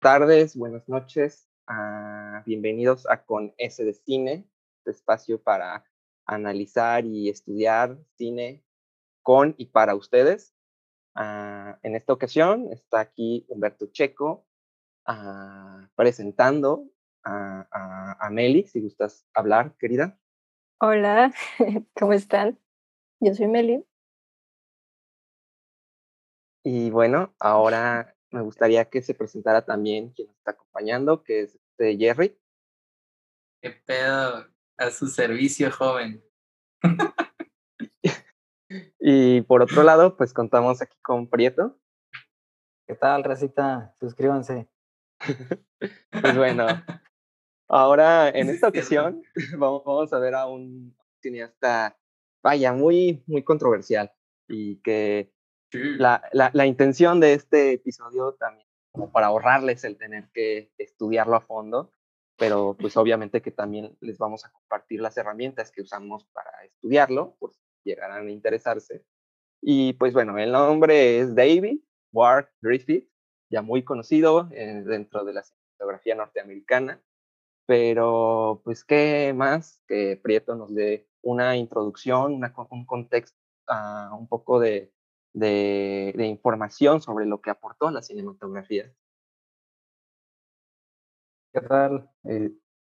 tardes, buenas noches. Ah, bienvenidos a Con S de Cine, este espacio para analizar y estudiar cine con y para ustedes. Ah, en esta ocasión está aquí Humberto Checo ah, presentando a, a, Meli, si gustas hablar, querida. Hola, ¿cómo están? Yo soy Meli. Y bueno, ahora me gustaría que se presentara también quien nos está acompañando, que es este Jerry. ¿Qué pedo? A su servicio, joven. y por otro lado, pues contamos aquí con Prieto. ¿Qué tal, Racita? Suscríbanse. pues bueno, ahora en esta ocasión vamos, vamos a ver a un cineasta, vaya, muy, muy controversial y que la, la, la, intención de este episodio también, como para ahorrarles el tener que estudiarlo a fondo, pero pues obviamente que también les vamos a compartir las herramientas que usamos para estudiarlo, por si llegarán a interesarse. Y pues bueno, el nombre es David Ward Griffith, ya muy conocido eh, dentro de la cinematografía norteamericana, pero pues qué más que Prieto nos dé una introducción, una, un contexto, uh, un poco de, de, de, información sobre lo que aportó a la cinematografía. ¿Qué tal? Eh,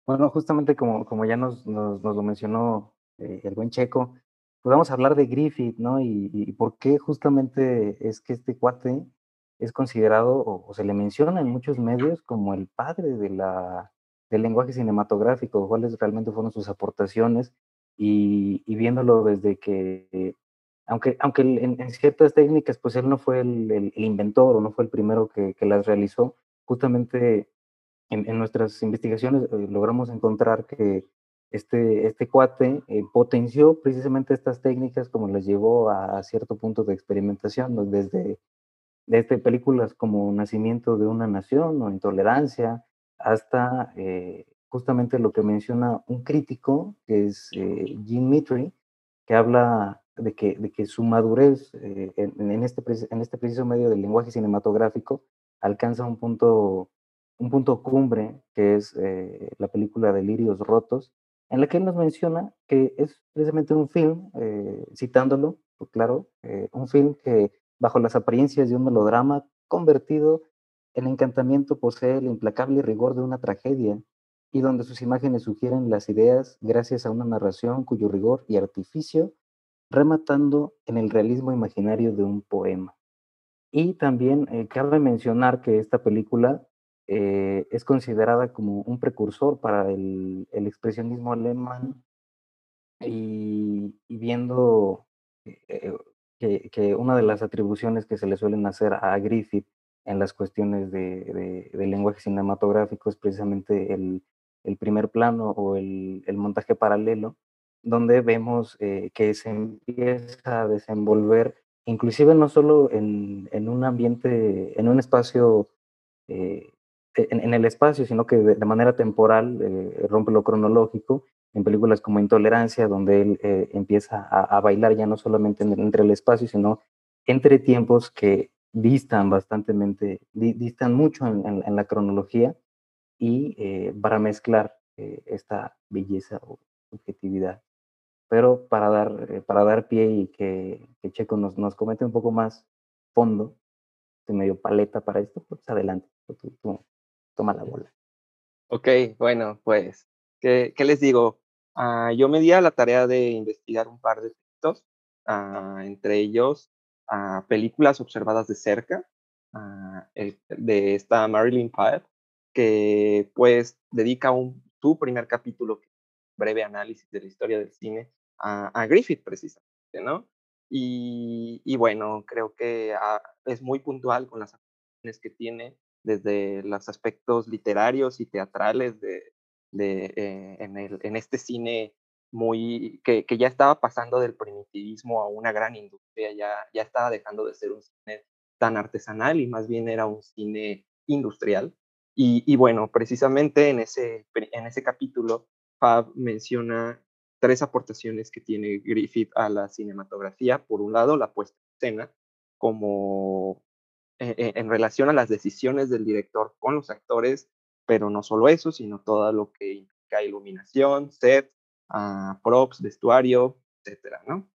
bueno, justamente como, como ya nos, nos, nos lo mencionó eh, el buen Checo, pues vamos a hablar de Griffith, ¿no? Y, y, por qué justamente es que este cuate es considerado o, o, se le menciona en muchos medios como el padre de la, del lenguaje cinematográfico, cuáles realmente fueron sus aportaciones y, y viéndolo desde que aunque, aunque en, en, ciertas técnicas, pues él no fue el, el, el, inventor o no fue el primero que, que las realizó, justamente en, en nuestras investigaciones eh, logramos encontrar que este, este cuate eh, potenció precisamente estas técnicas como las llevó a, a cierto punto de experimentación, ¿no? desde, desde películas como Nacimiento de una Nación o Intolerancia, hasta eh, justamente lo que menciona un crítico, que es eh, Jim Mitri, que habla de que, de que su madurez eh, en, este, en este preciso medio del lenguaje cinematográfico alcanza un punto, un punto cumbre, que es eh, la película Delirios Rotos, en la que él nos menciona que es precisamente un film, eh, citándolo, pues claro, un film que bajo las apariencias de un melodrama convertido en encantamiento posee el implacable rigor de una tragedia y donde sus imágenes sugieren las ideas gracias a una narración cuyo rigor y artificio rematando en el realismo imaginario de un poema. Y también eh, cabe mencionar que esta película eh, es considerada como un precursor para el, expresionismo alemán y, viendo eh, que, una de las atribuciones que se le suelen hacer a Griffith en las cuestiones de, de, de lenguaje cinematográfico es precisamente el, primer plano o el montaje paralelo, donde vemos eh, que se empieza a desenvolver, inclusive no solo en, en un ambiente, en un espacio, eh, en, en, el espacio, sino que de, manera temporal eh, rompe lo cronológico, en películas como Intolerancia, donde él empieza a, bailar ya no solamente en, entre el espacio, sino entre tiempos que distan bastante, di, distan mucho en, la cronología y para mezclar esta belleza o subjetividad pero para dar, eh, para dar pie y que, que Checo nos, nos comente un poco más fondo, de medio paleta para esto, pues adelante, tú, tú, toma la bola. Ok, bueno, pues, ¿qué, qué les digo? Uh, yo me di a la tarea de investigar un par de textos, uh, entre ellos uh, películas observadas de cerca, el, de esta Marilyn Pipe, que pues dedica un, su primer capítulo, breve análisis de la historia del cine, a, Griffith precisamente, ¿no? Y, bueno, creo que a, es muy puntual con las acciones que tiene desde los aspectos literarios y teatrales de, eh, en, este cine muy que, que, ya estaba pasando del primitivismo a una gran industria, ya, ya estaba dejando de ser un cine tan artesanal y más bien era un cine industrial. Y, y bueno, precisamente en ese, en ese capítulo, Fab menciona tres aportaciones que tiene Griffith a la cinematografía. Por un lado, la puesta en escena como eh, eh, en relación a las decisiones del director con los actores, pero no solo eso, sino todo lo que implica iluminación, set, uh, props, vestuario, etcétera, ¿no?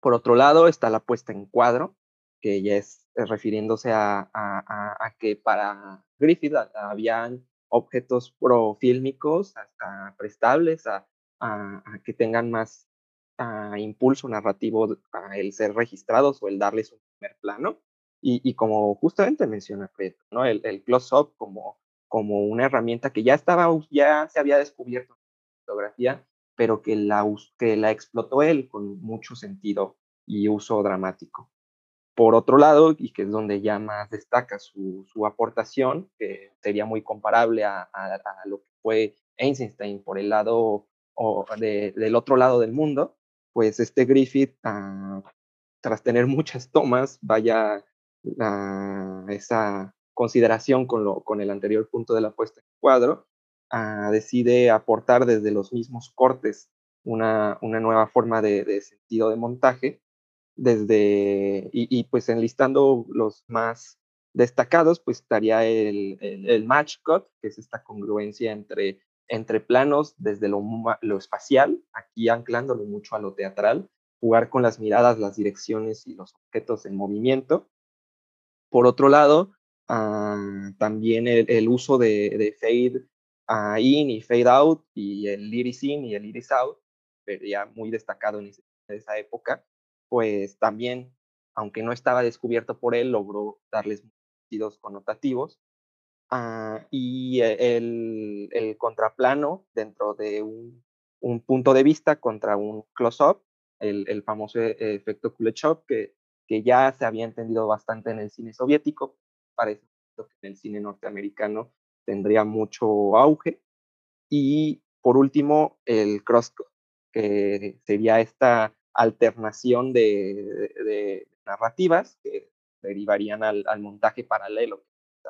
Por otro lado, está la puesta en cuadro, que ya es, refiriéndose a, a, a, que para Griffith habían objetos profílmicos hasta prestables a, que tengan más impulso narrativo a el ser registrados o el darles un primer plano. Y, y como justamente menciona Fred, ¿no? el, el close-up como, como una herramienta que ya, estaba, ya se había descubierto en la fotografía, pero que la, que la explotó él con mucho sentido y uso dramático. Por otro lado, y que es donde ya más destaca su, su aportación, que sería muy comparable a, a, a, lo que fue Einstein por el lado o de, del otro lado del mundo, pues este Griffith, uh, tras tener muchas tomas, vaya esa consideración con, lo, con el anterior punto de la puesta en cuadro, uh, decide aportar desde los mismos cortes una, una nueva forma de, sentido de montaje, desde, y, y, pues enlistando los más destacados, pues estaría el, el, el, match cut, que es esta congruencia entre, entre planos desde lo, lo espacial, aquí anclándolo mucho a lo teatral, jugar con las miradas, las direcciones y los objetos en movimiento. Por otro lado, uh, también el, el, uso de, de fade uh, in y fade out y el iris in y el iris out, sería muy destacado en esa época, pues también, aunque no estaba descubierto por él, logró darles sentidos connotativos. Uh, y el, el, contraplano dentro de un, un, punto de vista contra un close-up, el, el, famoso efecto Kuleshov, que, que ya se había entendido bastante en el cine soviético, parece que en el cine norteamericano tendría mucho auge. Y por último, el cross que sería esta alternación de, de, de narrativas que derivarían al, al, montaje paralelo, que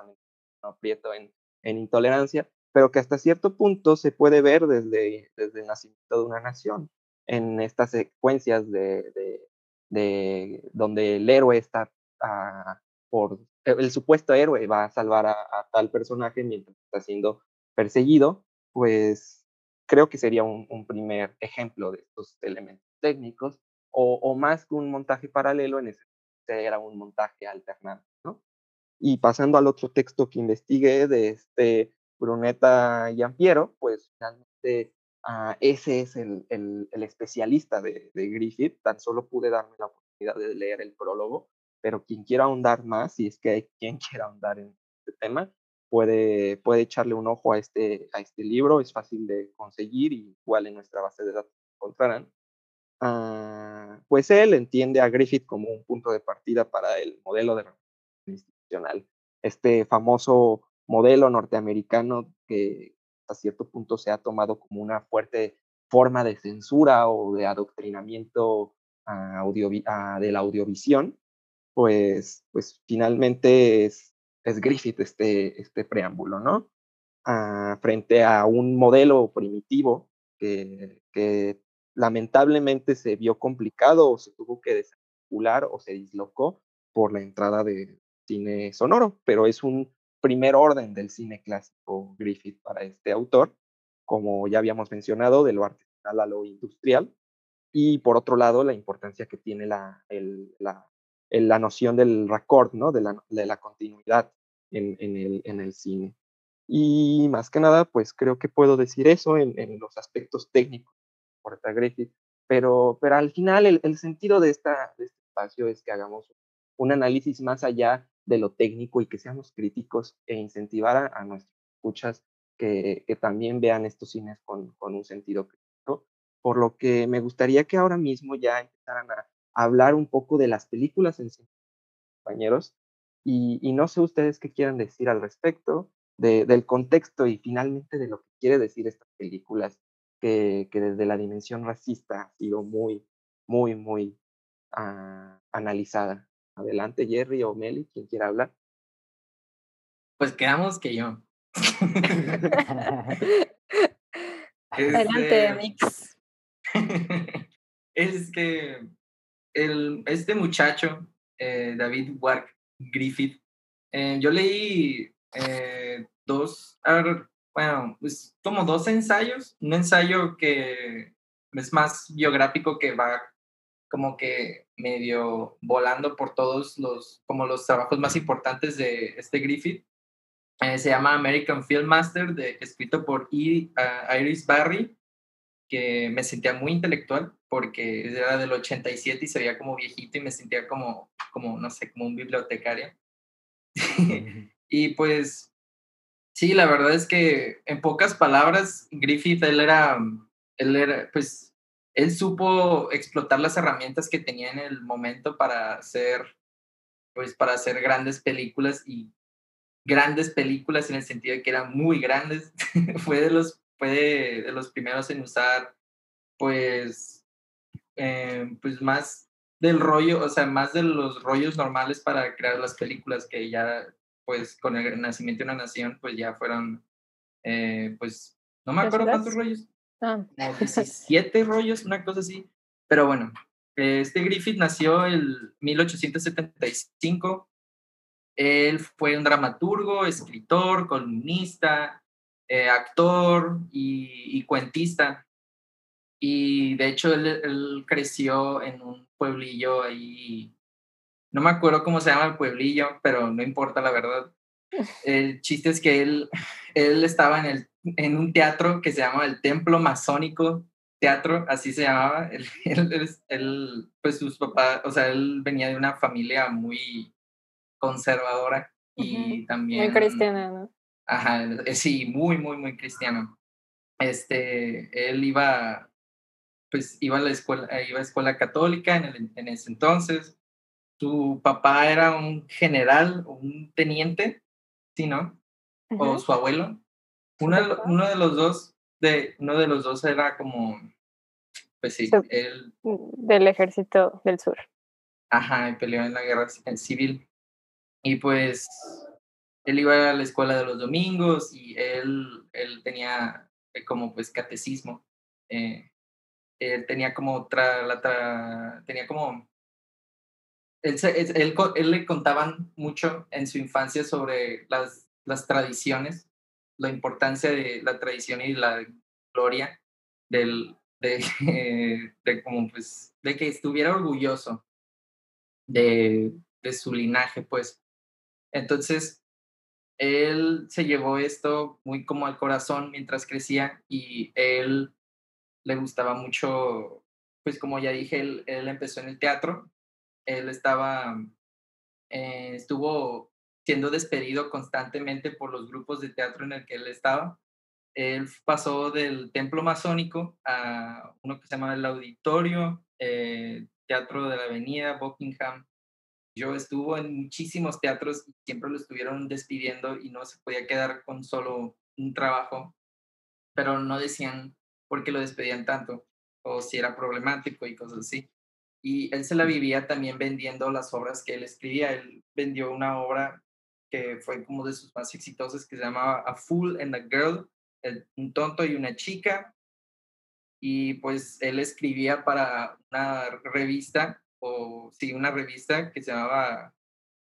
aprieto en, intolerancia, pero que hasta cierto punto se puede ver desde, desde el nacimiento de una nación, en estas secuencias de, de, de donde el héroe está uh, por, el supuesto héroe va a salvar a, tal personaje mientras está siendo perseguido, pues creo que sería un, primer ejemplo de estos elementos técnicos, o, más que un montaje paralelo, en ese era un montaje alternado, ¿no? Y pasando al otro texto que investigué de este Brunetta y Ampiero, pues finalmente uh, ese es el, el, el especialista de, de, Griffith, tan solo pude darme la oportunidad de leer el prólogo, pero quien quiera ahondar más, si es que hay quien quiera ahondar en este tema, puede, puede echarle un ojo a este, a este libro, es fácil de conseguir y igual en nuestra base de datos encontrarán. Uh, pues él entiende a Griffith como un punto de partida para el modelo de este famoso modelo norteamericano que hasta cierto punto se ha tomado como una fuerte forma de censura o de adoctrinamiento de la audiovisión, pues, pues finalmente es, es Griffith este, este preámbulo, ¿no? frente a un modelo primitivo que, que lamentablemente se vio complicado o se tuvo que desarticular o se dislocó por la entrada de cine sonoro, pero es un primer orden del cine clásico Griffith para este autor, como ya habíamos mencionado, de lo artesanal a lo industrial, y por otro lado, la importancia que tiene la, el, la, el, la noción del record, ¿no? de, la, de la continuidad en, en, el, en el cine. Y más que nada, pues creo que puedo decir eso en, en los aspectos técnicos Porta Griffith, pero, pero al final el, el sentido de, esta, de este espacio es que hagamos un análisis más allá de lo técnico y que seamos críticos e incentivar a, a nuestras escuchas que, también vean estos cines con, con, un sentido crítico. Por lo que me gustaría que ahora mismo ya empezaran a, hablar un poco de las películas en sí, compañeros, y, no sé ustedes qué quieran decir al respecto, de, del contexto y finalmente de lo que quiere decir estas películas que, que, desde la dimensión racista ha sido muy, muy, muy uh, analizada. Adelante, Jerry o Meli, quien quiera hablar. Pues quedamos que yo. Adelante, este, Mix. es que el, este muchacho, eh, David Wark, Griffith. Eh, yo leí eh, dos, bueno, pues como dos ensayos. Un ensayo que es más biográfico que va como que medio volando por todos los, como los trabajos más importantes de este Griffith. Eh, se llama American Film Master, de, escrito por ah, Iris Barry, que me sentía muy intelectual porque era del 87 y se veía como viejito y me sentía como, como no sé, como un bibliotecario. y pues, sí, la verdad es que en pocas palabras, Griffith, él era, él era, pues, él supo explotar las herramientas que tenía en el momento para hacer, pues, para hacer grandes películas y grandes películas en el sentido de que eran muy grandes. fue de los, fue de, los primeros en usar, pues, eh, pues más del rollo, o sea, más de los rollos normales para crear las películas que ya, pues, con el nacimiento de una nación, pues ya fueron, eh, pues, no me acuerdo cuántos rollos. Ah. Como 17 rollos, una cosa así. Pero bueno, este Griffith nació en 1875 él fue un dramaturgo, escritor, columnista, eh, actor y, cuentista. Y de hecho él, creció en un pueblillo ahí, no me acuerdo cómo se llama el pueblillo, pero no importa la verdad. El chiste es que él, él estaba en, el, en un teatro que se llama el Templo Masónico Teatro, así se llamaba. Él, él, él, pues sus papás, o sea, él venía de una familia muy, conservadora y también... Muy cristiana, ¿no? Ajá, eh, sí, muy, muy, muy cristiana. Este, él iba, pues iba a la escuela, eh, iba a escuela católica en, el, en ese entonces. Su papá era un general, un teniente, ¿sí, no? O su abuelo. Uno, uno de los dos, de, uno de los dos era como, pues sí, él... Del ejército del sur. Ajá, y peleó en la guerra civil. Y pues él iba a la escuela de los domingos y él, él tenía eh, como pues catecismo. Eh, él tenía como otra, la tenía como, él, le contaban mucho en su infancia sobre las, tradiciones, la importancia de la tradición y la gloria pues, de que estuviera orgulloso de su linaje, pues. Entonces, él se llevó esto muy como al corazón mientras crecía y él le gustaba mucho, pues como ya dije, él, empezó en el teatro, él estaba, eh, estuvo siendo despedido constantemente por los grupos de teatro en el que él estaba. Él pasó del templo masónico a uno que se llama el auditorio, eh, Teatro de la Avenida, Buckingham, yo estuvo en muchísimos teatros y siempre lo estuvieron despidiendo y no se podía quedar con solo un trabajo, pero no decían por qué lo despedían tanto o si era problemático y cosas así. Y él se la vivía también vendiendo las obras que él escribía. Él vendió una obra que fue como de sus más exitosas que se llamaba A Fool and a Girl, un tonto y una chica. Y pues él escribía para una revista o sí, una revista que se llamaba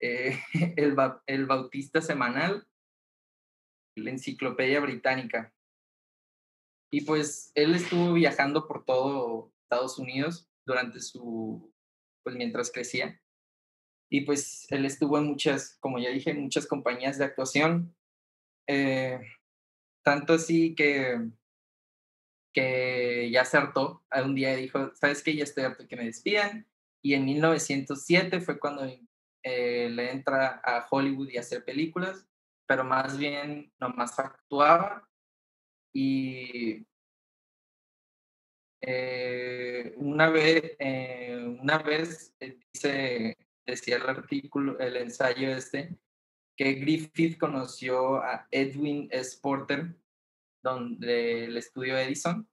eh, el, el Bautista Semanal, la Enciclopedia Británica. Y pues él estuvo viajando por todo Estados Unidos durante su, pues mientras crecía. Y pues él estuvo en muchas, como ya dije, en muchas compañías de actuación. Eh, tanto así que, que ya se hartó. Un día dijo, ¿sabes qué? Ya estoy harto que me despidan y en 1907 fue cuando eh, le entra a Hollywood y a hacer películas, pero más bien nomás actuaba y eh, una vez, eh, una vez dice, decía el artículo, el ensayo este, que Griffith conoció a Edwin S. Porter, donde el estudio Edison,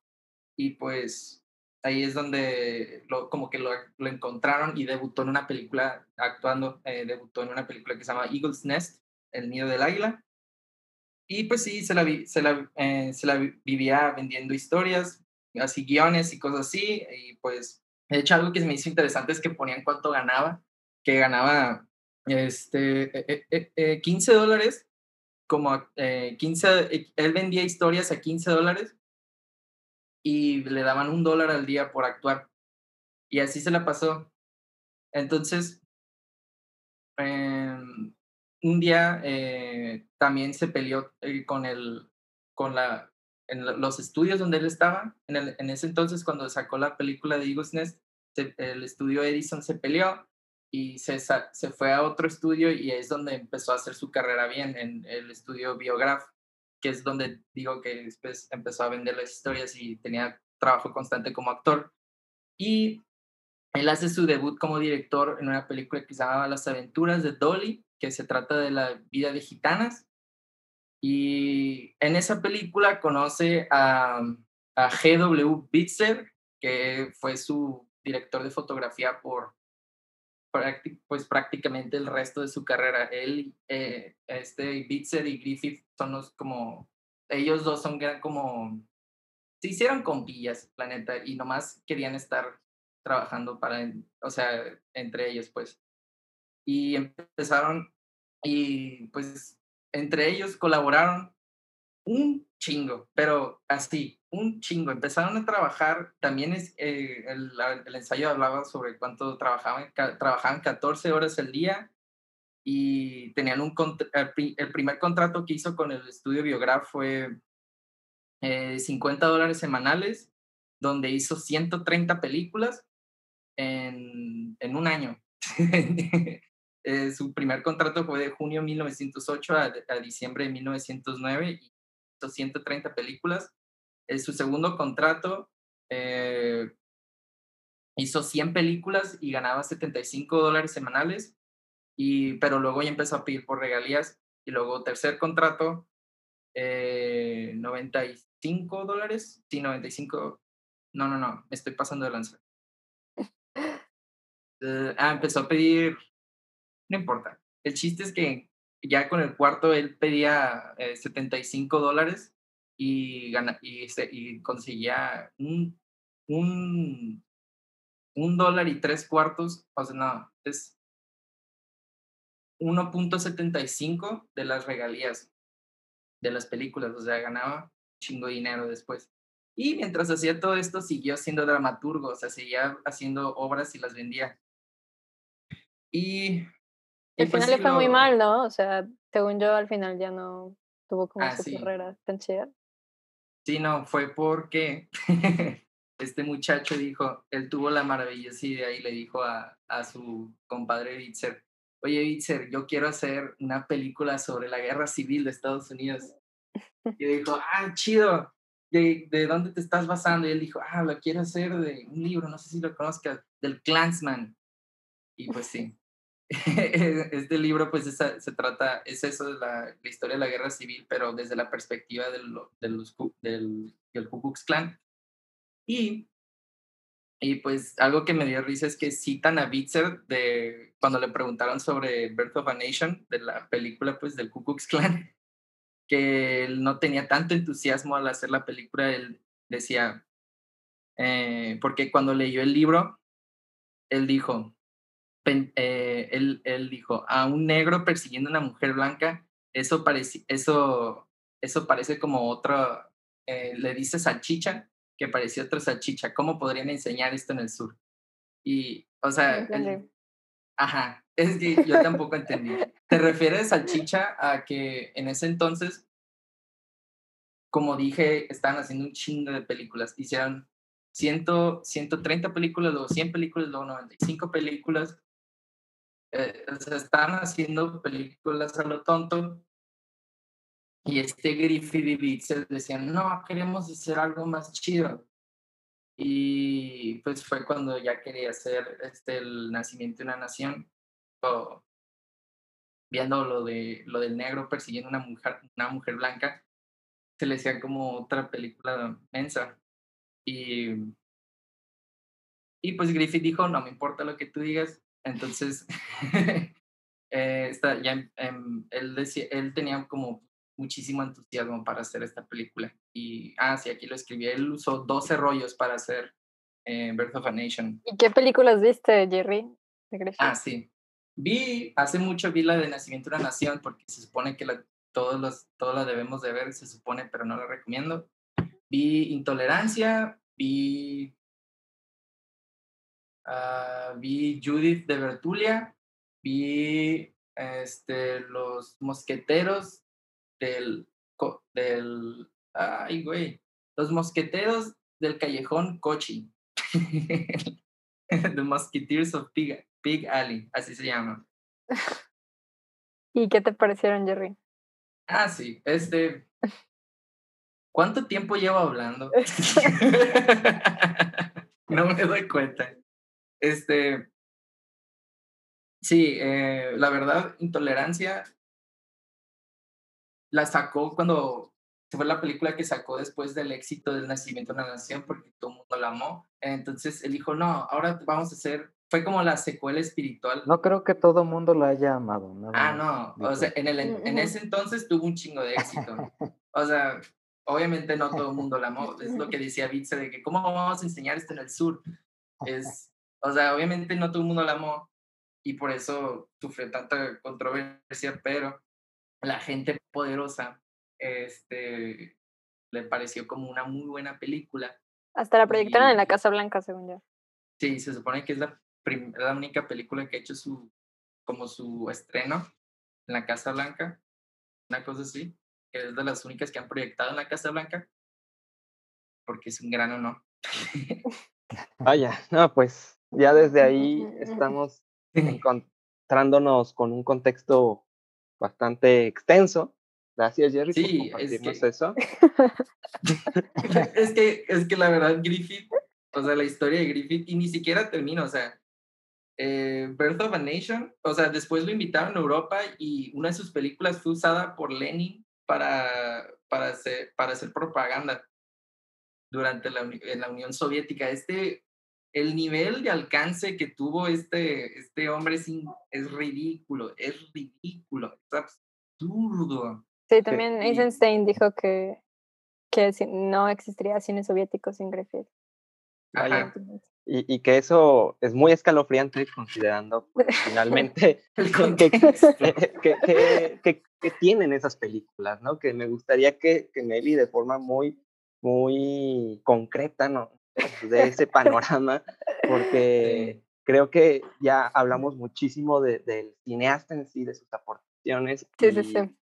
y pues ahí es donde lo, como que lo, encontraron y debutó en una película, actuando, eh, debutó en una película que se llama Eagle's Nest, El Nido del Águila. Y pues sí, se la, se la, eh, se la vivía vendiendo historias, así guiones y cosas así. Y pues, de hecho, algo que me hizo interesante es que ponían cuánto ganaba, que ganaba este, 15 eh, dólares, como 15, él vendía historias a 15 dólares y le daban un dólar al día por actuar. Y así se la pasó. Entonces, em, un día eh, también se peleó eh, con el, con la, en los estudios donde él estaba. En, ese entonces, cuando sacó la película de Eagles Nest, el estudio Edison se peleó y se, se fue a otro estudio y es donde empezó a hacer su carrera bien, en el estudio Biograph, que es donde digo que después empezó a vender las historias y tenía trabajo constante como actor. Y él hace su debut como director en una película que se llama Las aventuras de Dolly, que se trata de la vida de gitanas. Y en esa película conoce a, a G.W. Bitzer, que fue su director de fotografía por pues prácticamente el resto de su carrera. Él, eh, este Bitzer y Griffith son los como, ellos dos son como, se hicieron compillas, la neta, y nomás querían estar trabajando para, o sea, entre ellos, pues. Y empezaron, y pues entre ellos colaboraron un chingo, pero así, un chingo. Empezaron a trabajar, también es, eh, el, ensayo hablaba sobre cuánto trabajaban, trabajaban 14 horas al día y tenían un, el, primer contrato que hizo con el estudio Biograph fue eh, 50 dólares semanales, donde hizo 130 películas en, en un año. eh, su primer contrato fue de junio de 1908 a, a diciembre de 1909 y 130 películas. En su segundo contrato eh, hizo 100 películas y ganaba 75 dólares semanales, y, pero luego ya empezó a pedir por regalías. Y luego tercer contrato, eh, 95 dólares. Sí, 95. No, no, no, me estoy pasando de lanza. Uh, ah, empezó a pedir, no importa. El chiste es que ya con el cuarto él pedía 75 eh, dólares y, gana, y, conseguía un, un, un dólar y tres cuartos, o sea, no, es 1.75 de las regalías de las películas, o sea, ganaba chingo dinero después. Y mientras hacía todo esto, siguió siendo dramaturgo, o sea, seguía haciendo obras y las vendía. Y al final le fue muy mal, ¿no? O sea, según yo, al final ya no tuvo como ah, su carrera tan chida. Sí, no, fue porque este muchacho dijo, él tuvo la maravillosa idea y le dijo a, a su compadre Bitzer, oye Bitzer, yo quiero hacer una película sobre la guerra civil de Estados Unidos. Y dijo, ah, chido, ¿De, ¿de, dónde te estás basando? Y él dijo, ah, lo quiero hacer de un libro, no sé si lo conozcas, del Clansman. Y pues sí, este libro pues se trata, es eso de la, historia de la guerra civil, pero desde la perspectiva del, del, del, del Ku Klux Klan. Y, y pues algo que me dio risa es que citan a Bitzer de, cuando le preguntaron sobre Birth of a Nation, de la película pues del Ku Klux Klan, que él no tenía tanto entusiasmo al hacer la película, él decía, eh, porque cuando leyó el libro, él dijo, eh, él, él, dijo, a un negro persiguiendo a una mujer blanca, eso parece, eso, eso parece como otra, eh, le dice salchicha, que parecía otra salchicha. ¿Cómo podrían enseñar esto en el sur? Y, o sea, ajá, es que yo tampoco entendí. ¿Te refieres salchicha a que en ese entonces, como dije, estaban haciendo un chingo de películas? Hicieron 100, 130 películas, luego 100 películas, luego 95 películas, eh, se estaban haciendo películas a lo tonto y este Griffith y Bitzer decían, no, queremos hacer algo más chido. Y pues fue cuando ya quería hacer este, el nacimiento de una nación, o, viendo lo, de, lo del negro persiguiendo una mujer, una mujer blanca, se le hacía como otra película mensa. Y, y pues Griffith dijo, no me importa lo que tú digas, entonces, eh, ya, em, él, decía, él tenía como muchísimo entusiasmo para hacer esta película. Y, ah, sí, aquí lo escribí. Él usó 12 rollos para hacer eh, Birth of a Nation. ¿Y qué películas viste, Jerry? Ah, sí. Vi, hace mucho vi la de Nacimiento de una Nación porque se supone que la, todos, los, todos la debemos de ver, se supone, pero no la recomiendo. Vi Intolerancia, vi, uh, vi Judith de Bertulia, vi este, Los Mosqueteros del, del, ay güey, Los Mosqueteros del Callejón Cochi. The Musketeers of Pig, Pig Alley, así se llama. ¿Y qué te parecieron, Jerry? Ah, sí, este. ¿Cuánto tiempo llevo hablando? no me doy cuenta. Este. Sí, eh, la verdad, Intolerancia la sacó cuando fue la película que sacó después del éxito del Nacimiento de una Nación porque todo el mundo la amó. Entonces él dijo, no, ahora vamos a hacer, fue como la secuela espiritual. No creo que todo el mundo la haya amado. ah, no, o sea, en, el, en ese entonces tuvo un chingo de éxito. o sea, obviamente no todo el mundo la amó, es lo que decía Vitze de que cómo vamos a enseñar esto en el sur. Es, o sea, obviamente no todo el mundo la amó y por eso sufrió tanta controversia, pero la gente poderosa este, le pareció como una muy buena película. Hasta la proyectaron en la Casa Blanca, según yo. Sí, se supone que es la, la única película que ha hecho su, como su estreno en la Casa Blanca, una cosa así, que es de las únicas que han proyectado en la Casa Blanca, porque es un gran honor. Vaya, no, pues ya desde ahí estamos encontrándonos con un contexto bastante extenso Gracias, Jerry, sí, por es eso. es, que, es que la verdad, Griffith, o sea, la historia de Griffith, y ni siquiera termina, o sea, eh, Birth of a Nation, o sea, después lo invitaron a Europa y una de sus películas fue usada por Lenin para, para, hacer, para hacer propaganda durante la, en la Unión Soviética. Este, el nivel de alcance que tuvo este, este hombre es, es ridículo, es ridículo, es absurdo. Sí, también Eisenstein dijo que, que no existiría cine soviético sin Griffith. Y, y, que eso es muy escalofriante considerando pues, finalmente que, que, que, tienen esas películas, ¿no? Que me gustaría que, que Nelly de forma muy, muy concreta, ¿no? De ese panorama, porque creo que ya hablamos muchísimo de, del cineasta en sí, de sus aportaciones. Sí, sí, sí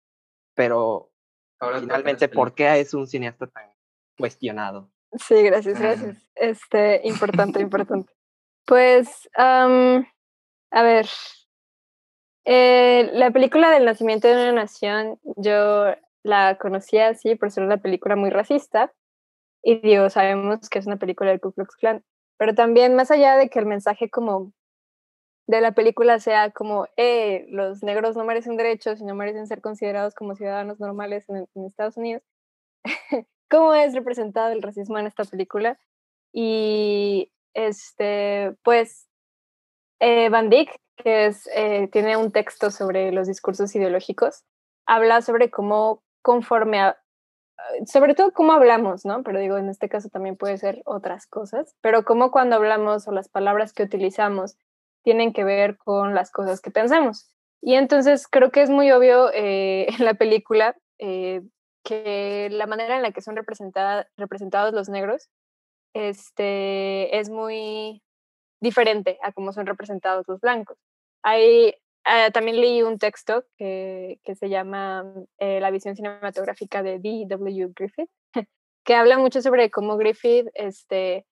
pero finalmente, ¿por qué es un cineasta tan cuestionado? Sí, gracias, gracias. Este, importante, importante. Pues, a ver, eh, la película del nacimiento de una nación, yo la conocía así por ser una película muy racista, y digo, sabemos que es una película del Ku Klux Klan, pero también más allá de que el mensaje como de la película sea como, eh, los negros no merecen derechos y no merecen ser considerados como ciudadanos normales en, Estados Unidos. ¿Cómo es representado el racismo en esta película? Y este, pues, eh, Van Dyck, que es, eh, tiene un texto sobre los discursos ideológicos, habla sobre cómo conforme a, sobre todo cómo hablamos, ¿no? Pero digo, en este caso también puede ser otras cosas, pero cómo cuando hablamos o las palabras que utilizamos tienen que ver con las cosas que pensamos. Y entonces creo que es muy obvio eh, en la película eh, que la manera en la que son representados los negros este, es muy diferente a cómo son representados los blancos. Hay, ah, también leí un texto que, se llama eh, La visión cinematográfica de D.W. Griffith, que habla mucho sobre cómo Griffith, este,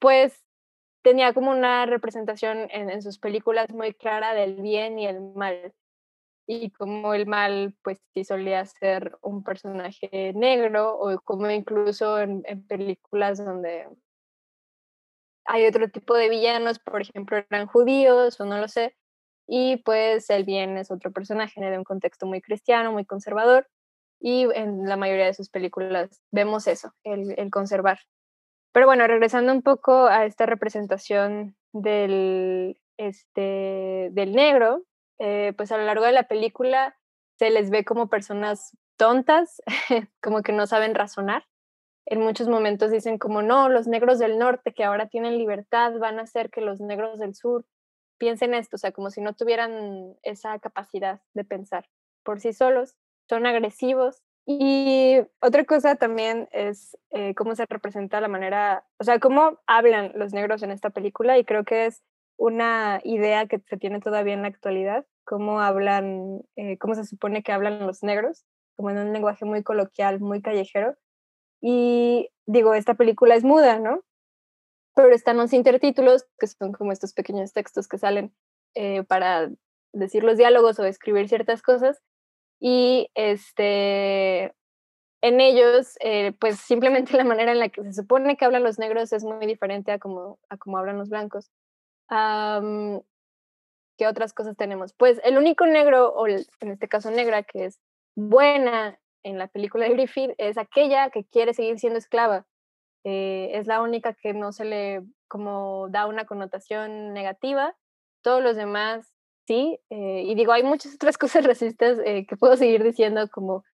pues tenía como una representación en, sus películas muy clara del bien y el mal. Y como el mal, pues sí solía ser un personaje negro, o como incluso en, películas donde hay otro tipo de villanos, por ejemplo, eran judíos o no lo sé, y pues el bien es otro personaje de un contexto muy cristiano, muy conservador, y en la mayoría de sus películas vemos eso, el, conservar. Pero bueno, regresando un poco a esta representación del, este, del negro, eh, pues a lo largo de la película se les ve como personas tontas, como que no saben razonar. En muchos momentos dicen como, no, los negros del norte que ahora tienen libertad van a hacer que los negros del sur piensen esto, o sea, como si no tuvieran esa capacidad de pensar por sí solos, son agresivos. Y otra cosa también es eh, cómo se representa la manera, o sea, cómo hablan los negros en esta película y creo que es una idea que se tiene todavía en la actualidad, cómo hablan, eh, cómo se supone que hablan los negros, como en un lenguaje muy coloquial, muy callejero. Y digo, esta película es muda, ¿no? Pero están los intertítulos, que son como estos pequeños textos que salen eh, para decir los diálogos o escribir ciertas cosas. Y este, en ellos, eh, pues simplemente la manera en la que se supone que hablan los negros es muy diferente a como, a como hablan los blancos. ¿Qué otras cosas tenemos? Pues el único negro, o en este caso negra, que es buena en la película de Griffith, es aquella que quiere seguir siendo esclava. Eh, es la única que no se le como da una connotación negativa. Todos los demás sí. Eh, y digo, hay muchas otras cosas racistas eh, que puedo seguir diciendo, como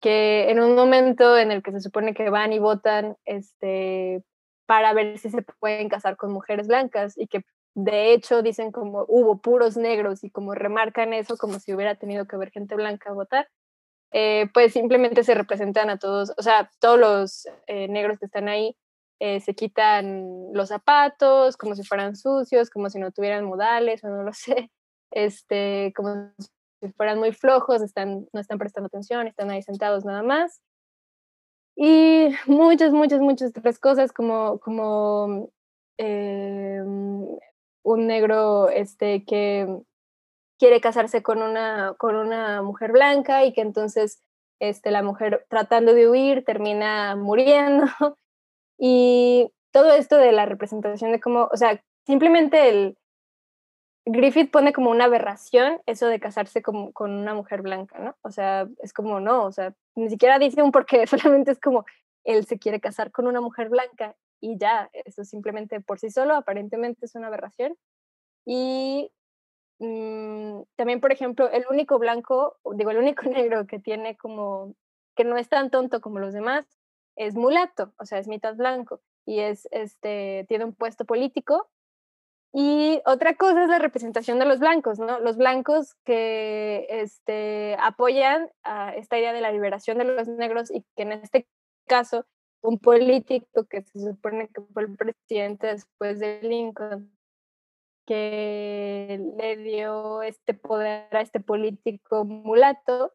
que en un momento en el que se supone que van y votan este, para ver si se pueden casar con mujeres blancas y que de hecho dicen como hubo puros negros y como remarcan eso como si hubiera tenido que haber gente blanca a votar, eh, pues simplemente se representan a todos, o sea, todos los eh, negros que están ahí eh, se quitan los zapatos como si fueran sucios, como si no tuvieran modales o no lo sé, este, como si fueran muy flojos, están, no están prestando atención, están ahí sentados nada más. Y muchas, muchas, muchas otras cosas como, como un negro este, que quiere casarse con una, con una mujer blanca y que entonces este, la mujer tratando de huir termina muriendo. Y todo esto de la representación de cómo, o sea, simplemente el Griffith pone como una aberración eso de casarse con, con una mujer blanca, ¿no? O sea, es como no, o sea, ni siquiera dice un porqué, solamente es como él se quiere casar con una mujer blanca y ya, eso simplemente por sí solo aparentemente es una aberración. Y mm, también, por ejemplo, el único blanco, digo, el único negro que tiene como, que no es tan tonto como los demás, es mulato, o sea, es mitad blanco y es, este, tiene un puesto político. Y otra cosa es la representación de los blancos, ¿no? Los blancos que este, apoyan a esta idea de la liberación de los negros y que en este caso un político que se supone que fue el presidente después de Lincoln, que le dio este poder a este político mulato,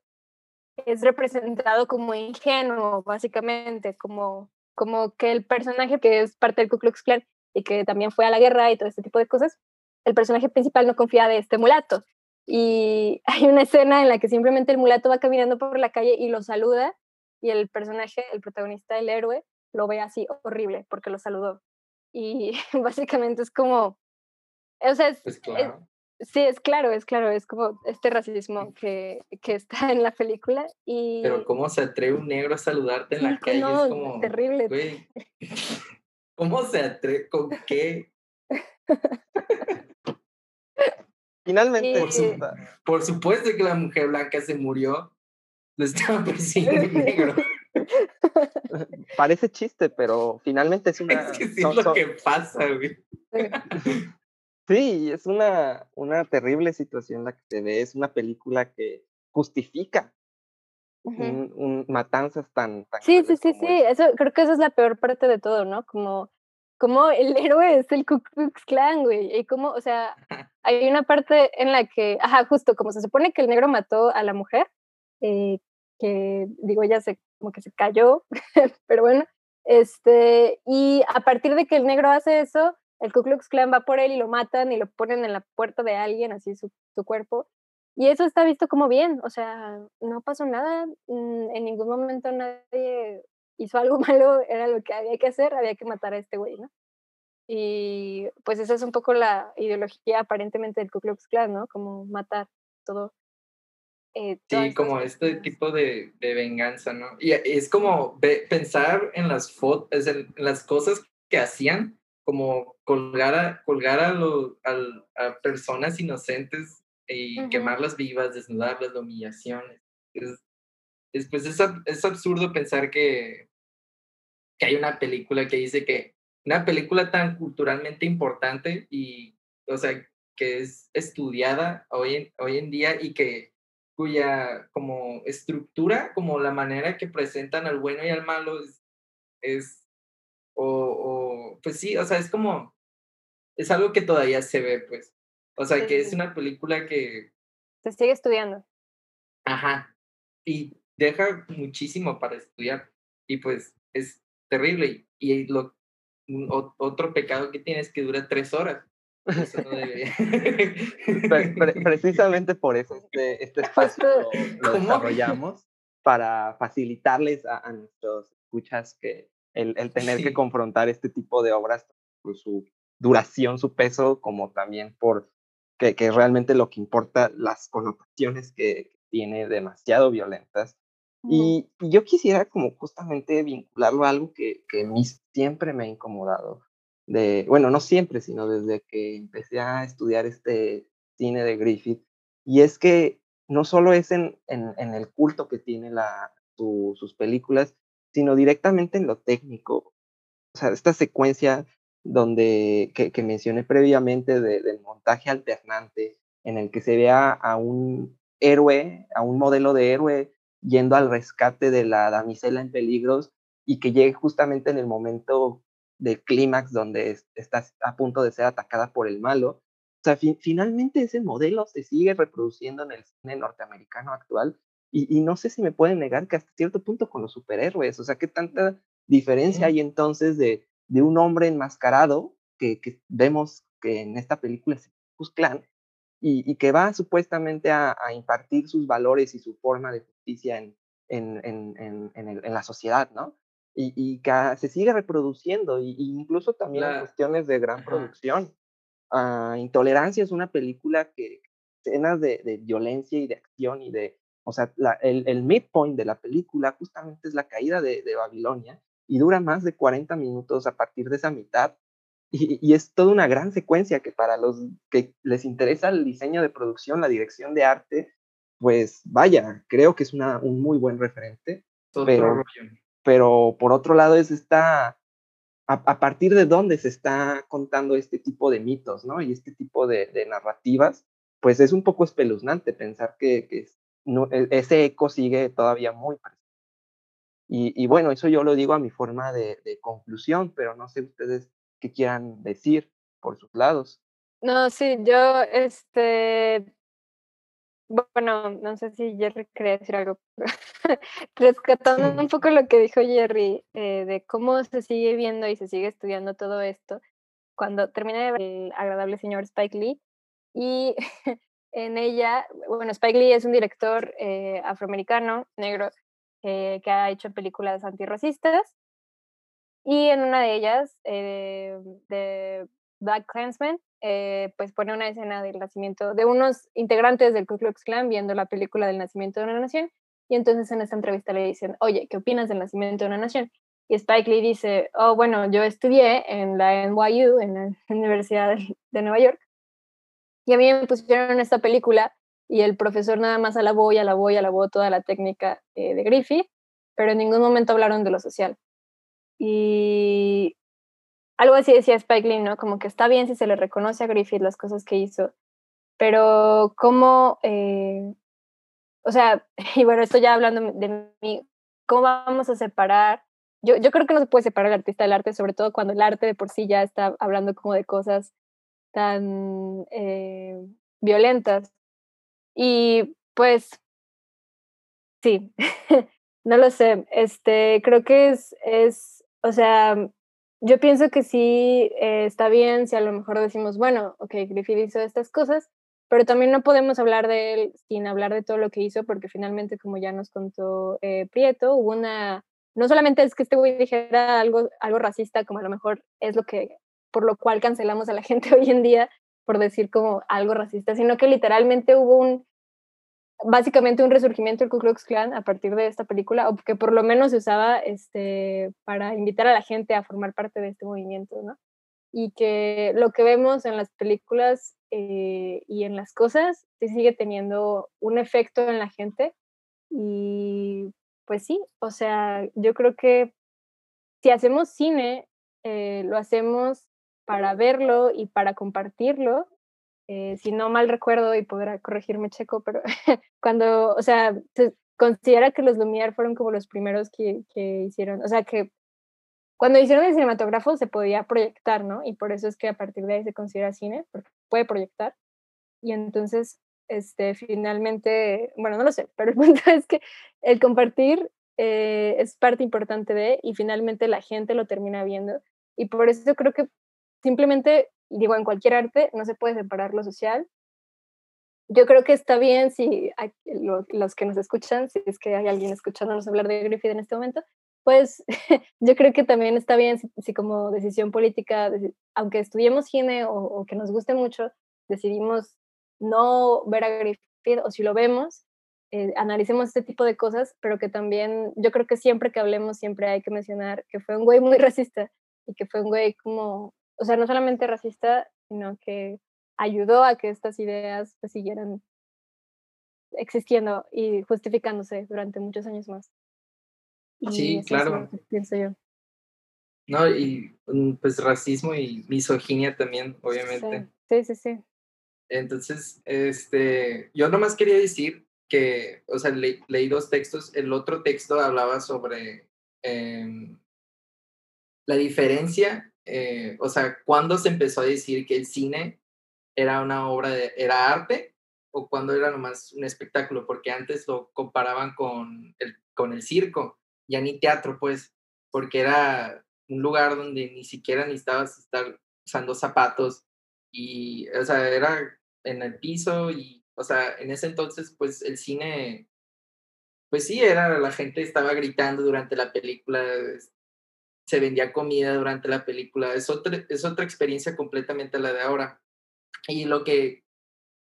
es representado como ingenuo, básicamente, como, como que el personaje que es parte del Ku Klux Klan y que también fue a la guerra y todo este tipo de cosas, el personaje principal no confía de este mulato. Y hay una escena en la que simplemente el mulato va caminando por la calle y lo saluda y el personaje, el protagonista, el héroe, lo ve así horrible porque lo saludó. Y básicamente es como, o sea, es, claro. sí, es claro, es claro, es como este racismo que, que está en la película. Y, Pero cómo se atreve un negro a saludarte en la calle, es como... Terrible. Güey, ¿Cómo se atreve? ¿Con qué? Finalmente, por, por, supuesto que la mujer blanca se murió lo estaba persiguiendo un negro. Parece chiste, pero finalmente es una. Es que sí es lo que pasa, güey. Sí, es una, una terrible situación la que se ve. Es una película que justifica un, matanzas tan. tan sí, sí, sí, sí. Eso, creo que esa es la peor parte de todo, ¿no? Como, como el héroe es el Ku Klux Klan, güey. Y como, o sea, hay una parte en la que, ajá, justo como se supone que el negro mató a la mujer eh, que digo, ella se, como que se cayó, pero bueno, este, y a partir de que el negro hace eso, el Ku Klux Klan va por él y lo matan y lo ponen en la puerta de alguien, así su, su cuerpo, y eso está visto como bien, o sea, no pasó nada, mm, en ningún momento nadie hizo algo malo, era lo que había que hacer, había que matar a este güey, ¿no? Y pues esa es un poco la ideología aparentemente del Ku Klux Klan, ¿no? Como matar todo eh, sí, como este tipo de, de, venganza, ¿no? Y es como pensar en las en las cosas que hacían, como colgar a, colgar a, a, personas inocentes y quemarlas vivas, desnudarlas, la humillación. Es, es, pues es, es absurdo pensar que, que hay una película que dice que una película tan culturalmente importante y, o sea, que es estudiada hoy en, hoy en día y que cuya como estructura, como la manera que presentan al bueno y al malo es, o, o, pues sí, o sea, es como, es algo que todavía se ve, pues. O sea, que es una película que... Se sigue estudiando. Ajá. Y deja muchísimo para estudiar. Y pues es terrible. Y, lo, otro pecado que tiene es que dura tres horas. precisamente por eso este, este espacio lo, desarrollamos para facilitarles a, nuestros escuchas que el, el tener que confrontar este tipo de obras por su duración, su peso, como también por que, que realmente lo que importa, las connotaciones que, tiene demasiado violentas. Y, yo quisiera como justamente vincularlo a algo que, que mí siempre me ha incomodado de, bueno, no siempre, sino desde que empecé a estudiar este cine de Griffith, y es que no solo es en, en, el culto que tiene la, sus películas, sino directamente en lo técnico. O sea, esta secuencia donde, que, mencioné previamente del montaje alternante, en el que se vea a un héroe, a un modelo de héroe yendo al rescate de la damisela en peligros y que llegue justamente en el momento de clímax donde está a punto de ser atacada por el malo. O sea, finalmente ese modelo se sigue reproduciendo en el cine norteamericano actual y, no sé si me pueden negar que hasta cierto punto con los superhéroes, o sea, qué tanta diferencia hay entonces de, de un hombre enmascarado que, que, vemos que en esta película es Clan y, y, que va supuestamente a, a, impartir sus valores y su forma de justicia en, en, en, en la sociedad, ¿no? y, que se sigue reproduciendo, y, incluso también en cuestiones de gran producción. Uh, Intolerancia es una película que escenas de, de, violencia y de acción y de, o sea, la, el, el, midpoint de la película justamente es la caída de, de, Babilonia y dura más de 40 minutos a partir de esa mitad. Y, y, es toda una gran secuencia que para los que les interesa el diseño de producción, la dirección de arte, pues vaya, creo que es una, un muy buen referente. pero, pero por otro lado es esta, a, partir de dónde se está contando este tipo de mitos, ¿no? Y este tipo de, narrativas, pues es un poco espeluznante pensar que, que no, e, ese eco sigue todavía muy presente. Y, y, bueno, eso yo lo digo a mi forma de, de conclusión, pero no sé ustedes qué quieran decir por sus lados. No, sí, yo este bueno, no sé si Jerry quería decir algo, rescatando un poco lo que dijo Jerry, eh, de cómo se sigue viendo y se sigue estudiando todo esto, cuando termina el agradable señor Spike Lee, y en ella, bueno, Spike Lee es un director eh, afroamericano, negro, eh, que ha hecho películas antirracistas, y en una de ellas, de Black Clansman, eh, pues pone una escena del nacimiento de unos integrantes del Ku Klux Klan viendo la película del nacimiento de una nación y entonces en esta entrevista le dicen, oye, ¿qué opinas del nacimiento de una nación? Y Spike Lee dice, oh, bueno, yo estudié en la NYU, en la Universidad de Nueva York, y a mí me pusieron esta película y el profesor nada más alabó y alabó y alabó toda la técnica eh, de Griffith, pero en ningún momento hablaron de lo social. Y algo así decía Spike Lee, ¿no? Como que está bien si se le reconoce a Griffith las cosas que hizo, pero cómo, eh, o sea, y bueno, esto ya hablando de mí, ¿cómo vamos a separar? Yo, yo creo que no se puede separar el artista del arte, sobre todo cuando el arte de por sí ya está hablando como de cosas tan eh, violentas. Y pues, sí, no lo sé, este, creo que es, es, o sea, yo pienso que sí eh, está bien si a lo mejor decimos, bueno, ok, Griffith hizo estas cosas, pero también no podemos hablar de él sin hablar de todo lo que hizo, porque finalmente, como ya nos contó eh, Prieto, hubo una, no solamente es que este güey dijera algo, algo racista, como a lo mejor es lo que, por lo cual cancelamos a la gente hoy en día, por decir como algo racista, sino que literalmente hubo un, básicamente un resurgimiento del Ku Klux Klan a partir de esta película, o que por lo menos se usaba este, para invitar a la gente a formar parte de este movimiento, ¿no? Y que lo que vemos en las películas eh, y en las cosas sí sigue teniendo un efecto en la gente. Y pues sí, o sea, yo creo que si hacemos cine, eh, lo hacemos para verlo y para compartirlo eh, si no mal recuerdo, y podrá corregirme Checo, pero cuando, o sea, se considera que los Lumière fueron como los primeros que, que hicieron, o sea, que cuando hicieron el cinematógrafo se podía proyectar, ¿no? Y por eso es que a partir de ahí se considera cine, porque puede proyectar. Y entonces, este, finalmente, bueno, no lo sé, pero el punto es que el compartir eh, es parte importante de, y finalmente la gente lo termina viendo. Y por eso creo que simplemente digo, en cualquier arte no se puede separar lo social. Yo creo que está bien si los que nos escuchan, si es que hay alguien escuchándonos hablar de Griffith en este momento, pues yo creo que también está bien si, como decisión política, aunque estudiemos cine o, que nos guste mucho, decidimos no ver a Griffith o si lo vemos, eh, analicemos este tipo de cosas, pero que también yo creo que siempre que hablemos siempre hay que mencionar que fue un güey muy racista y que fue un güey como o sea, no solamente racista, sino que ayudó a que estas ideas pues, siguieran existiendo y justificándose durante muchos años más. sí, claro. pienso yo. No, y mm, pues racismo y misoginia también, obviamente. Sí, sí, sí. Entonces, este, yo nomás quería decir que, o sea, leí dos textos. El otro texto hablaba sobre em, la diferencia eh, o sea, ¿cuándo se empezó a decir que el cine era una obra de, era arte o cuándo era nomás un espectáculo? Porque antes lo comparaban con el, con el circo, ya ni teatro, pues, porque era un lugar donde ni siquiera necesitabas estar usando zapatos y, o sea, era en el piso y, o sea, en ese entonces, pues, el cine, pues sí, era, la gente estaba gritando durante la película, se vendía comida durante la película. Es otra, es otra experiencia completamente la de ahora. Y lo que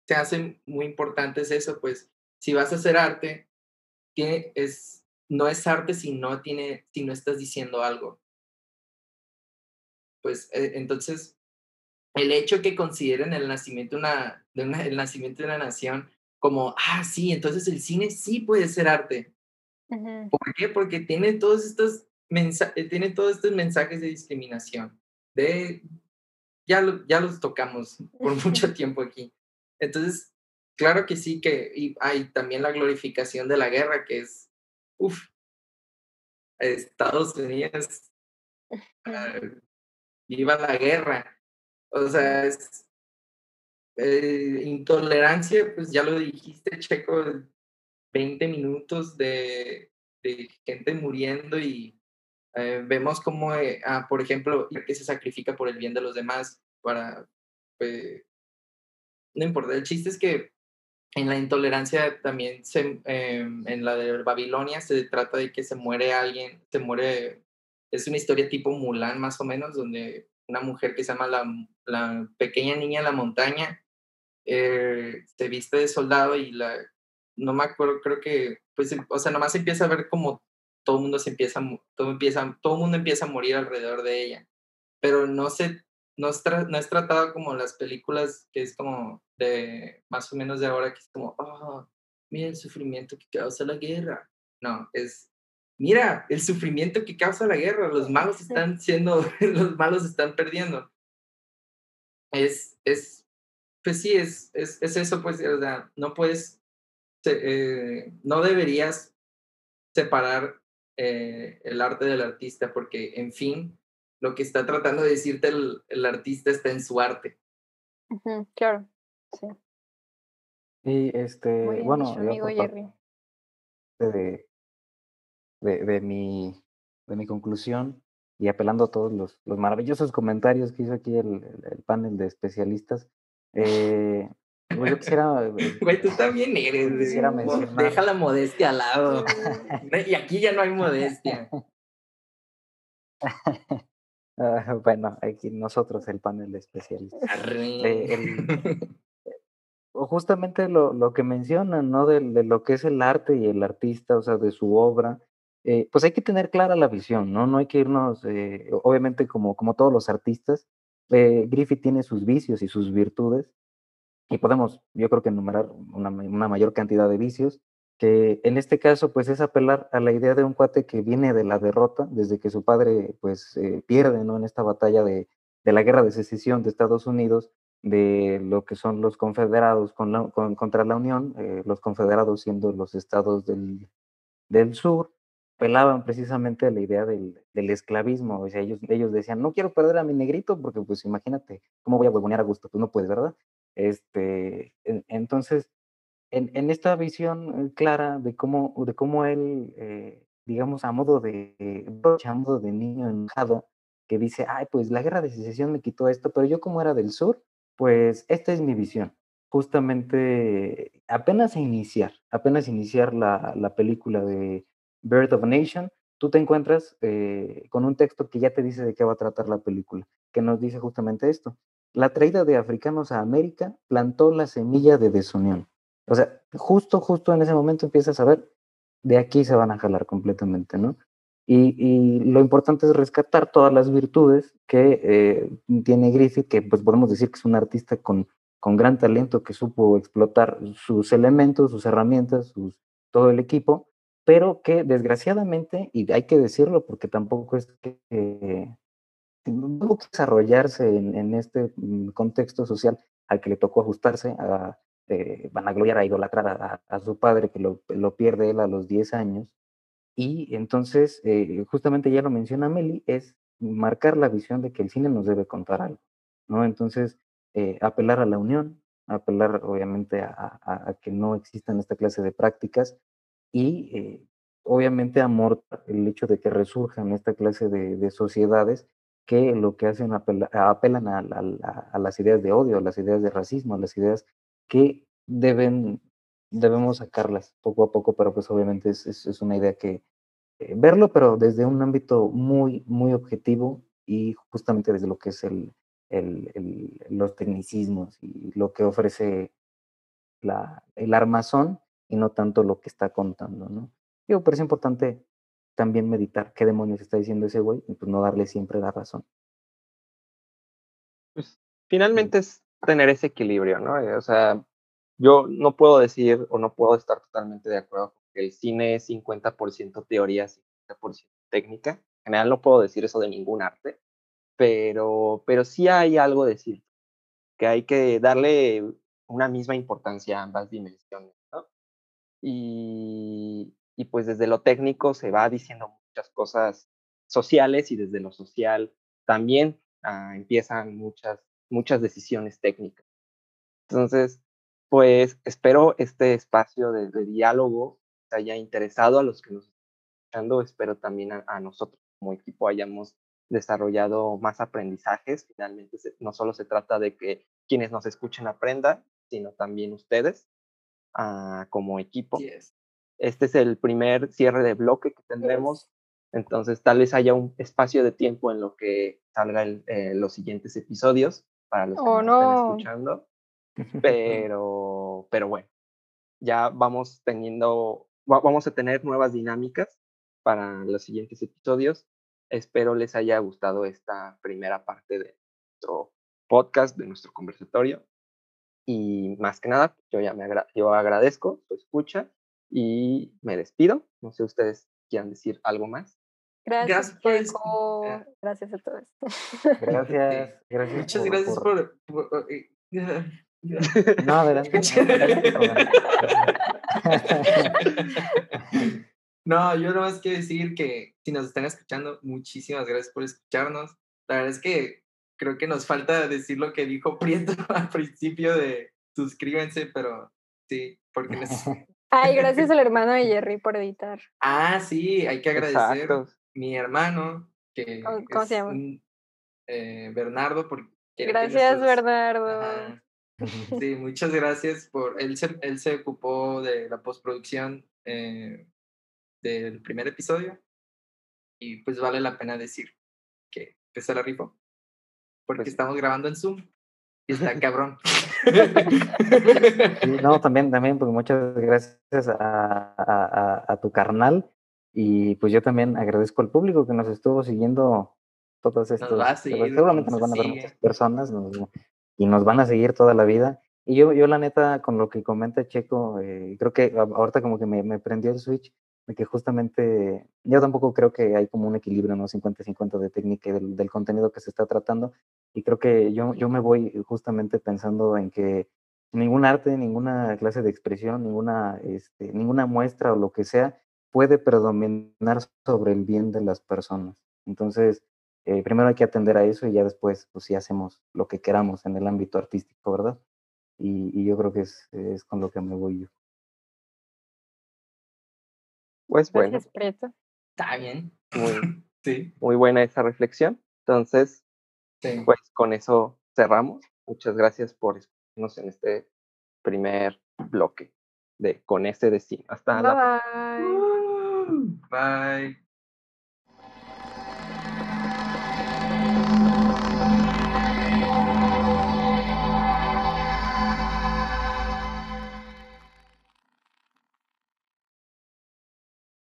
se hace muy importante es eso, pues si vas a hacer arte, tiene, es, no es arte si no, tiene, si no estás diciendo algo. Pues eh, entonces, el hecho que consideren el nacimiento, una, de una, el nacimiento de una nación como, ah, sí, entonces el cine sí puede ser arte. ¿Por qué? Porque tiene todos estos tiene todos estos mensajes de discriminación. De, ya, ya los tocamos por mucho tiempo aquí. Entonces, claro que sí que hay también la glorificación de la guerra, que es, uff, Estados Unidos, ah, viva la guerra. O sea, es eh, intolerancia, pues ya lo dijiste, Checo, 20 minutos de, de gente muriendo y eh, vemos como, eh, ah, por ejemplo, que se sacrifica por el bien de los demás para, pues, no importa, el chiste es que en la intolerancia también, se, em, en la de Babilonia, se trata de que se muere alguien, se muere, es una historia tipo Mulan más o menos, donde una mujer que se llama la, la pequeña niña de la montaña eh, se viste de soldado y la, no me acuerdo, creo que, pues, o sea, nomás empieza a ver como todo el mundo se empieza, todo empieza, todo mundo empieza a morir alrededor de ella. Pero no se, no es, no es tratado como las películas que es como de, más o menos de ahora, que es como, oh, mira el sufrimiento que causa la guerra. No, es, mira el sufrimiento que causa la guerra, los malos están siendo, los malos están perdiendo. Es, es, pues sí, es, es, es eso, pues, o sea, no puedes, eh, no deberías separar eh, el arte del artista, porque, en fin, lo que está tratando de decirte el, el artista está en su arte. claro, sí. Y este, bueno, amigo Jerry. De, de, de, mi, de mi conclusión y apelando a todos los, los maravillosos comentarios que hizo aquí el, el panel de especialistas, eh, pues yo quisiera. Eh, güey, tú también eres. Quisiera Deja la modestia al lado. y aquí ya no hay modestia. Ah, bueno, aquí nosotros, el panel de especialistas. Eh, justamente lo, lo que mencionan, ¿no? De, de, lo que es el arte y el artista, o sea, de su obra. Eh, pues hay que tener clara la visión, ¿no? No hay que irnos, eh, obviamente, como, como todos los artistas, Griffith tiene sus vicios y sus virtudes, y podemos, yo creo que enumerar una, una, mayor cantidad de vicios, que en este caso pues es apelar a la idea de un cuate que viene de la derrota, desde que su padre pues eh, pierde ¿no? en esta batalla de, de, la guerra de secesión de Estados Unidos, de lo que son los confederados con contra la Unión, eh, los confederados siendo los estados del, del sur, pelaban precisamente la idea del, del, esclavismo. O sea, ellos, ellos decían, no quiero perder a mi negrito porque, pues, imagínate, ¿cómo voy a huevonear a gusto? Pues no puedes, ¿verdad? Este, entonces, en, esta visión clara de cómo, de cómo él, eh, digamos, a modo de, a modo de niño enojado, que dice, ay, pues la guerra de secesión me quitó esto, pero yo como era del sur, pues esta es mi visión. Justamente apenas iniciar, apenas iniciar la, la película de Birth of a Nation, tú te encuentras eh, con un texto que ya te dice de qué va a tratar la película, que nos dice justamente esto. La traída de africanos a América plantó la semilla de desunión. O sea, justo, justo en ese momento empiezas a ver, de aquí se van a jalar completamente, ¿no? Y, lo importante es rescatar todas las virtudes que eh, tiene Griffith, que pues podemos decir que es un artista con, con gran talento que supo explotar sus elementos, sus herramientas, sus, todo el equipo, pero que desgraciadamente, y hay que decirlo porque tampoco es que eh, tuvo que desarrollarse en, en, este mm, contexto social al que le tocó ajustarse a eh, vanagloriar, a idolatrar a, a, su padre, que lo, lo pierde él a los 10 años, y entonces, eh, justamente ya lo menciona Meli, es marcar la visión de que el cine nos debe contar algo, ¿no? Entonces, eh, apelar a la unión, apelar obviamente a, a, que no existan esta clase de prácticas y eh, obviamente amor el hecho de que resurjan esta clase de, de sociedades que lo que hacen apela, apelan a, a, las ideas de odio, a las ideas de racismo, a las ideas que deben debemos sacarlas poco a poco, pero pues obviamente es, es, una idea que eh, verlo, pero desde un ámbito muy, muy objetivo y justamente desde lo que es el, el, el los tecnicismos y lo que ofrece la, el armazón y no tanto lo que está contando, ¿no? Digo, pero es importante también meditar qué demonios está diciendo ese güey y pues no darle siempre la razón. Pues finalmente es tener ese equilibrio, ¿no? O sea, yo no puedo decir o no puedo estar totalmente de acuerdo con que el cine es 50% teoría, 50% técnica. En general no puedo decir eso de ningún arte, pero, pero sí hay algo de decir que hay que darle una misma importancia a ambas dimensiones, ¿no? Y, y pues desde lo técnico se va diciendo muchas cosas sociales y desde lo social también ah, empiezan muchas, muchas decisiones técnicas. Entonces, pues espero este espacio de, diálogo haya interesado a los que nos están escuchando, espero también a, nosotros como equipo hayamos desarrollado más aprendizajes. Finalmente, no solo se trata de que quienes nos escuchen aprendan, sino también ustedes uh, como equipo. Este es el primer cierre de bloque que tendremos, entonces tal vez haya un espacio de tiempo en lo que salgan eh, los siguientes episodios para los que oh, nos estén escuchando. Pero, pero bueno, ya vamos teniendo, vamos a tener nuevas dinámicas para los siguientes episodios. Espero les haya gustado esta primera parte de nuestro podcast, de nuestro conversatorio. Y más que nada, yo ya me yo agradezco su escucha y me despido. No sé ustedes quieran decir algo más. Gracias, gracias, gracias a todos. Gracias, gracias. Muchas gracias por, eh, no, adelante. no, yo no más quiero decir que si nos están escuchando, muchísimas gracias por escucharnos. La verdad es que creo que nos falta decir lo que dijo Prieto al principio de suscríbanse, pero sí, porque Ay, gracias al hermano de Jerry por editar. Ah, sí, hay que agradecer a mi hermano, que ¿Cómo, se llama? Eh, Bernardo, porque Gracias, Bernardo. Sí, muchas gracias por. Él se, él se ocupó de la postproducción eh, del primer episodio. Y pues vale la pena decir que, que se la rifó. Porque pues estamos grabando en Zoom. Y está cabrón. no, también, también, pues muchas gracias a, a, a, tu carnal. Y pues yo también agradezco al público que nos estuvo siguiendo todas estas. seguramente nos van a ver muchas personas. Nos, y nos van a seguir toda la vida. Y yo, yo la neta, con lo que comenta Checo, eh, creo que ahorita como que me, me, prendió el switch, que justamente yo tampoco creo que hay como un equilibrio, ¿no? 50-50 de técnica y del, contenido que se está tratando. Y creo que yo, yo me voy justamente pensando en que ningún arte, ninguna clase de expresión, ninguna, este, ninguna muestra o lo que sea puede predominar sobre el bien de las personas. Entonces, eh, primero hay que atender a eso y ya después, pues sí hacemos lo que queramos en el ámbito artístico, ¿verdad? Y, y yo creo que es, es con lo que me voy yo. Pues bueno. Está bien. Muy, sí. muy buena esa reflexión. Entonces, sí. pues con eso cerramos. Muchas gracias por escucharnos en este primer bloque de Con ese de Hasta Bye. la Bye.